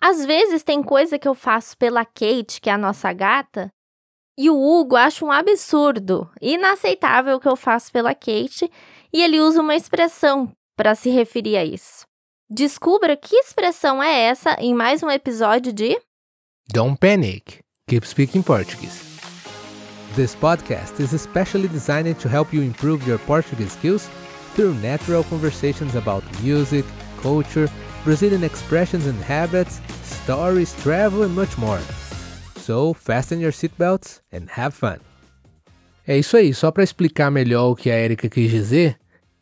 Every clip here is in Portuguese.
Às vezes tem coisa que eu faço pela Kate, que é a nossa gata, e o Hugo acha um absurdo, inaceitável o que eu faço pela Kate, e ele usa uma expressão para se referir a isso. Descubra que expressão é essa em mais um episódio de Don't panic. Keep speaking Portuguese. This podcast is especially designed to help you improve your Portuguese skills through natural conversations about music, culture, Brazilian expressions and habits, stories, travel, and much more. So, fasten your seatbelts and have fun. É isso aí, só para explicar melhor o que a Erika quis dizer,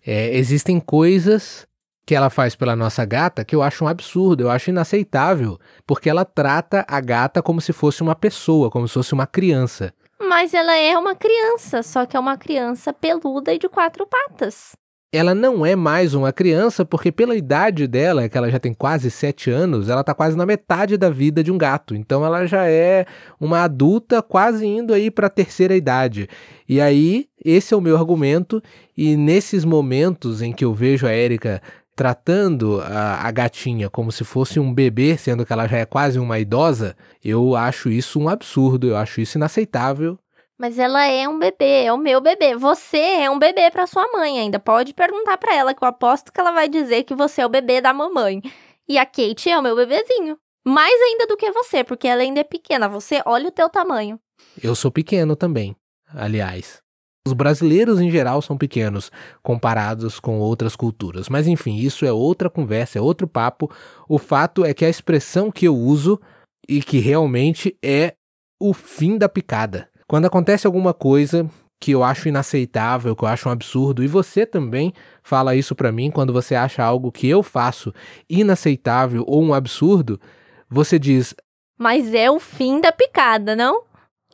é, existem coisas que ela faz pela nossa gata que eu acho um absurdo, eu acho inaceitável, porque ela trata a gata como se fosse uma pessoa, como se fosse uma criança. Mas ela é uma criança, só que é uma criança peluda e de quatro patas. Ela não é mais uma criança porque pela idade dela, que ela já tem quase sete anos, ela está quase na metade da vida de um gato. Então ela já é uma adulta quase indo aí para a terceira idade. E aí, esse é o meu argumento e nesses momentos em que eu vejo a Érica tratando a, a, gatinha como se fosse um bebê, sendo que ela já é quase uma idosa, eu acho isso um absurdo, eu acho isso inaceitável. Mas ela é um bebê, é o meu bebê. Você é um bebê para sua mãe ainda. Pode perguntar para ela que eu aposto que ela vai dizer que você é o bebê da mamãe. E a Kate é o meu bebezinho. Mais ainda do que você, porque ela ainda é pequena. Você olha o teu tamanho. Eu sou pequeno também, aliás. Os brasileiros em geral são pequenos comparados com outras culturas, mas enfim, isso é outra conversa, é outro papo. O fato é que a expressão que eu uso e que realmente é o fim da picada. Quando acontece alguma coisa que eu acho inaceitável, que eu acho um absurdo, e você também fala isso para mim quando você acha algo que eu faço inaceitável ou um absurdo, você diz: "Mas é o fim da picada, não?"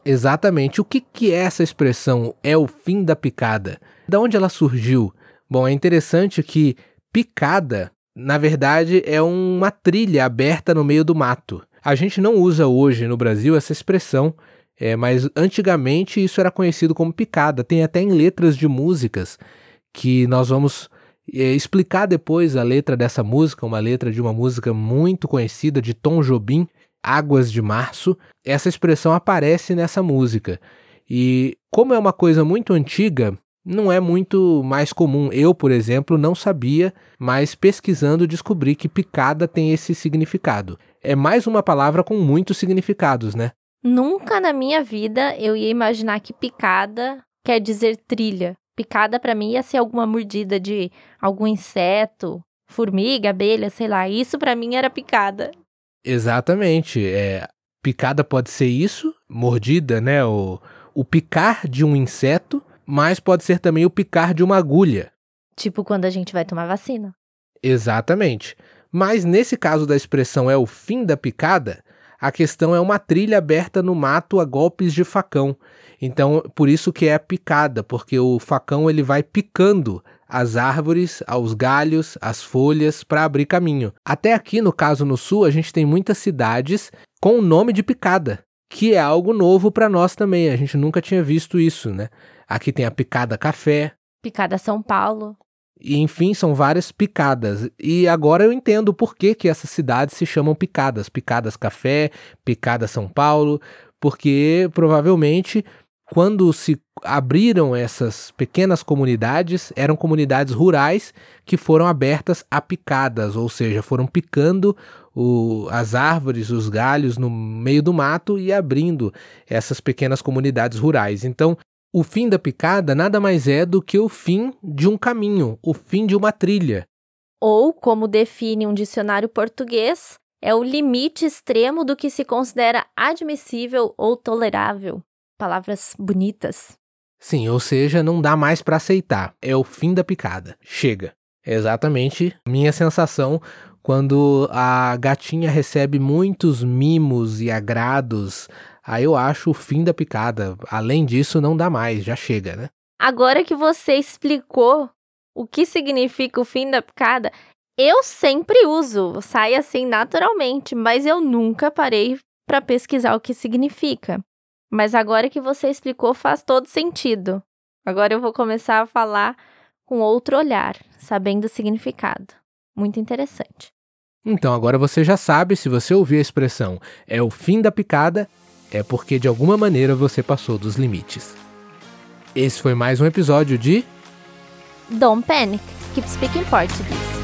Exatamente. O que, que é essa expressão? É o fim da picada. Da onde ela surgiu? Bom, é interessante que picada, na verdade, é uma trilha aberta no meio do mato. A gente não usa hoje no Brasil essa expressão, é, mas antigamente isso era conhecido como picada. Tem até em letras de músicas que nós vamos é, explicar depois a letra dessa música, uma letra de uma música muito conhecida de Tom Jobim, Águas de Março, essa expressão aparece nessa música. E como é uma coisa muito antiga, não é muito mais comum. Eu, por exemplo, não sabia, mas pesquisando descobri que picada tem esse significado. É mais uma palavra com muitos significados, né? Nunca na minha vida eu ia imaginar que picada quer dizer trilha. Picada para mim ia ser alguma mordida de algum inseto, formiga, abelha, sei lá. Isso para mim era picada. Exatamente. É, picada pode ser isso, mordida, né? O, o picar de um inseto, mas pode ser também o picar de uma agulha. Tipo quando a gente vai tomar vacina. Exatamente. Mas nesse caso da expressão é o fim da picada, a questão é uma trilha aberta no mato a golpes de facão. Então, por isso que é picada, porque o facão ele vai picando as árvores, aos galhos, as folhas para abrir caminho. Até aqui, no caso no sul, a gente tem muitas cidades com o nome de picada, que é algo novo para nós também. A gente nunca tinha visto isso, né? Aqui tem a picada café, picada São Paulo. E, enfim, são várias picadas. E agora eu entendo por que, que essas cidades se chamam picadas. Picadas Café, Picada São Paulo, porque provavelmente quando se abriram essas pequenas comunidades, eram comunidades rurais que foram abertas a picadas, ou seja, foram picando o, as árvores, os galhos no meio do mato e abrindo essas pequenas comunidades rurais. Então, o fim da picada nada mais é do que o fim de um caminho, o fim de uma trilha. Ou, como define um dicionário português, é o limite extremo do que se considera admissível ou tolerável. Palavras bonitas. Sim, ou seja, não dá mais para aceitar. É o fim da picada. Chega. É exatamente minha sensação quando a gatinha recebe muitos mimos e agrados aí eu acho o fim da picada. Além disso, não dá mais, já chega, né? Agora que você explicou o que significa o fim da picada, eu sempre uso, sai assim naturalmente, mas eu nunca parei para pesquisar o que significa. Mas agora que você explicou, faz todo sentido. Agora eu vou começar a falar com outro olhar, sabendo o significado. Muito interessante. Então agora você já sabe, se você ouvir a expressão é o fim da picada, é porque de alguma maneira você passou dos limites. Esse foi mais um episódio de Don't panic. Keep speaking Portuguese.